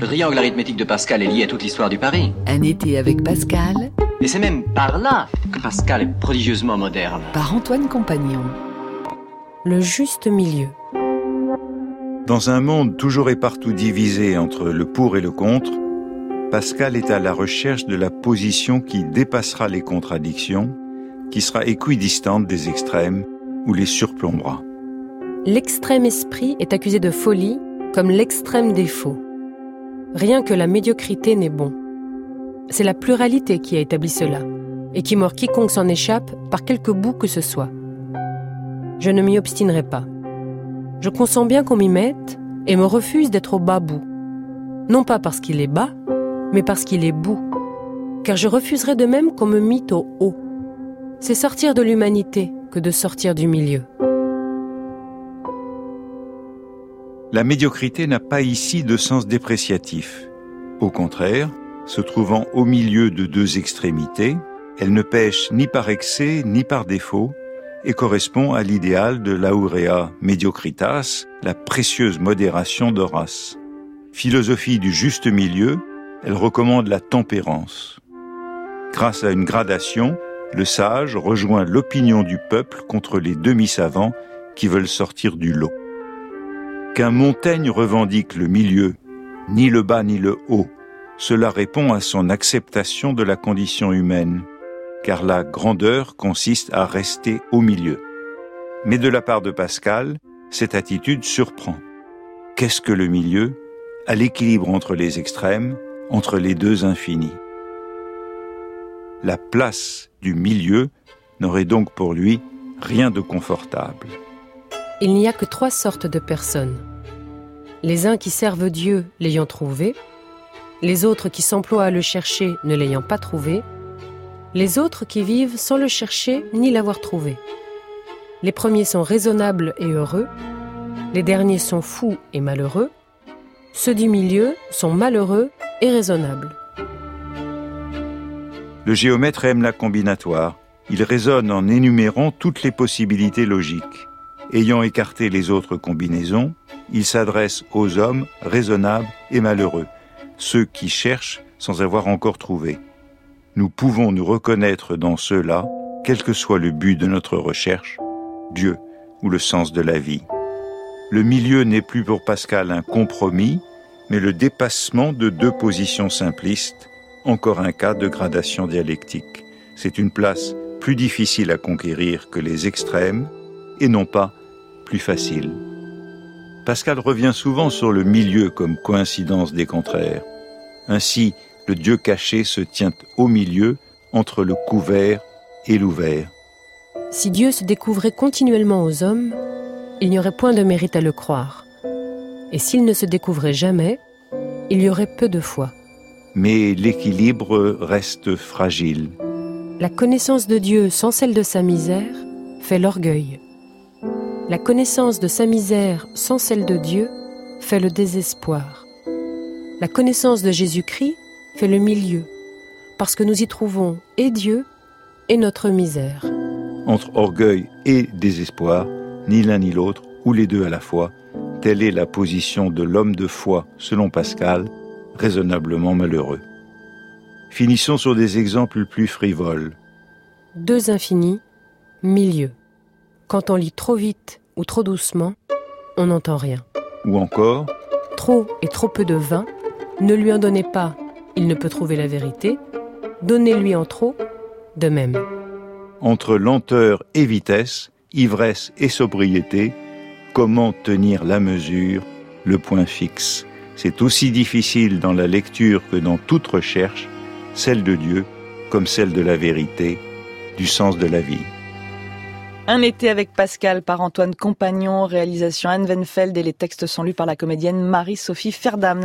Le triangle arithmétique de Pascal est lié à toute l'histoire du pari. Un été avec Pascal. Et c'est même par là que Pascal est prodigieusement moderne. Par Antoine Compagnon. Le juste milieu. Dans un monde toujours et partout divisé entre le pour et le contre, Pascal est à la recherche de la position qui dépassera les contradictions, qui sera équidistante des extrêmes ou les surplombera. L'extrême esprit est accusé de folie comme l'extrême défaut. Rien que la médiocrité n'est bon. C'est la pluralité qui a établi cela, et qui mord quiconque s'en échappe par quelque bout que ce soit. Je ne m'y obstinerai pas. Je consens bien qu'on m'y mette, et me refuse d'être au bas bout. Non pas parce qu'il est bas, mais parce qu'il est bout. Car je refuserai de même qu'on me mit au haut. C'est sortir de l'humanité que de sortir du milieu. La médiocrité n'a pas ici de sens dépréciatif. Au contraire, se trouvant au milieu de deux extrémités, elle ne pêche ni par excès ni par défaut et correspond à l'idéal de l'aurea mediocritas, la précieuse modération d'Horace. Philosophie du juste milieu, elle recommande la tempérance. Grâce à une gradation, le sage rejoint l'opinion du peuple contre les demi-savants qui veulent sortir du lot qu'un Montaigne revendique le milieu, ni le bas ni le haut, cela répond à son acceptation de la condition humaine, car la grandeur consiste à rester au milieu. Mais de la part de Pascal, cette attitude surprend. Qu'est-ce que le milieu? À l'équilibre entre les extrêmes, entre les deux infinis. La place du milieu n'aurait donc pour lui rien de confortable il n'y a que trois sortes de personnes. Les uns qui servent Dieu l'ayant trouvé, les autres qui s'emploient à le chercher ne l'ayant pas trouvé, les autres qui vivent sans le chercher ni l'avoir trouvé. Les premiers sont raisonnables et heureux, les derniers sont fous et malheureux, ceux du milieu sont malheureux et raisonnables. Le géomètre aime la combinatoire. Il raisonne en énumérant toutes les possibilités logiques. Ayant écarté les autres combinaisons, il s'adresse aux hommes raisonnables et malheureux, ceux qui cherchent sans avoir encore trouvé. Nous pouvons nous reconnaître dans ceux-là, quel que soit le but de notre recherche, Dieu ou le sens de la vie. Le milieu n'est plus pour Pascal un compromis, mais le dépassement de deux positions simplistes, encore un cas de gradation dialectique. C'est une place plus difficile à conquérir que les extrêmes, et non pas facile. Pascal revient souvent sur le milieu comme coïncidence des contraires. Ainsi, le Dieu caché se tient au milieu entre le couvert et l'ouvert. Si Dieu se découvrait continuellement aux hommes, il n'y aurait point de mérite à le croire. Et s'il ne se découvrait jamais, il y aurait peu de foi. Mais l'équilibre reste fragile. La connaissance de Dieu sans celle de sa misère fait l'orgueil. La connaissance de sa misère sans celle de Dieu fait le désespoir. La connaissance de Jésus-Christ fait le milieu, parce que nous y trouvons et Dieu et notre misère. Entre orgueil et désespoir, ni l'un ni l'autre, ou les deux à la fois, telle est la position de l'homme de foi, selon Pascal, raisonnablement malheureux. Finissons sur des exemples plus frivoles. Deux infinis, milieu. Quand on lit trop vite ou trop doucement, on n'entend rien. Ou encore Trop et trop peu de vin, ne lui en donnez pas, il ne peut trouver la vérité. Donnez-lui en trop, de même. Entre lenteur et vitesse, ivresse et sobriété, comment tenir la mesure, le point fixe? C'est aussi difficile dans la lecture que dans toute recherche, celle de Dieu comme celle de la vérité, du sens de la vie. Un été avec Pascal par Antoine Compagnon, réalisation Anne Venfeld et les textes sont lus par la comédienne Marie-Sophie Ferdam.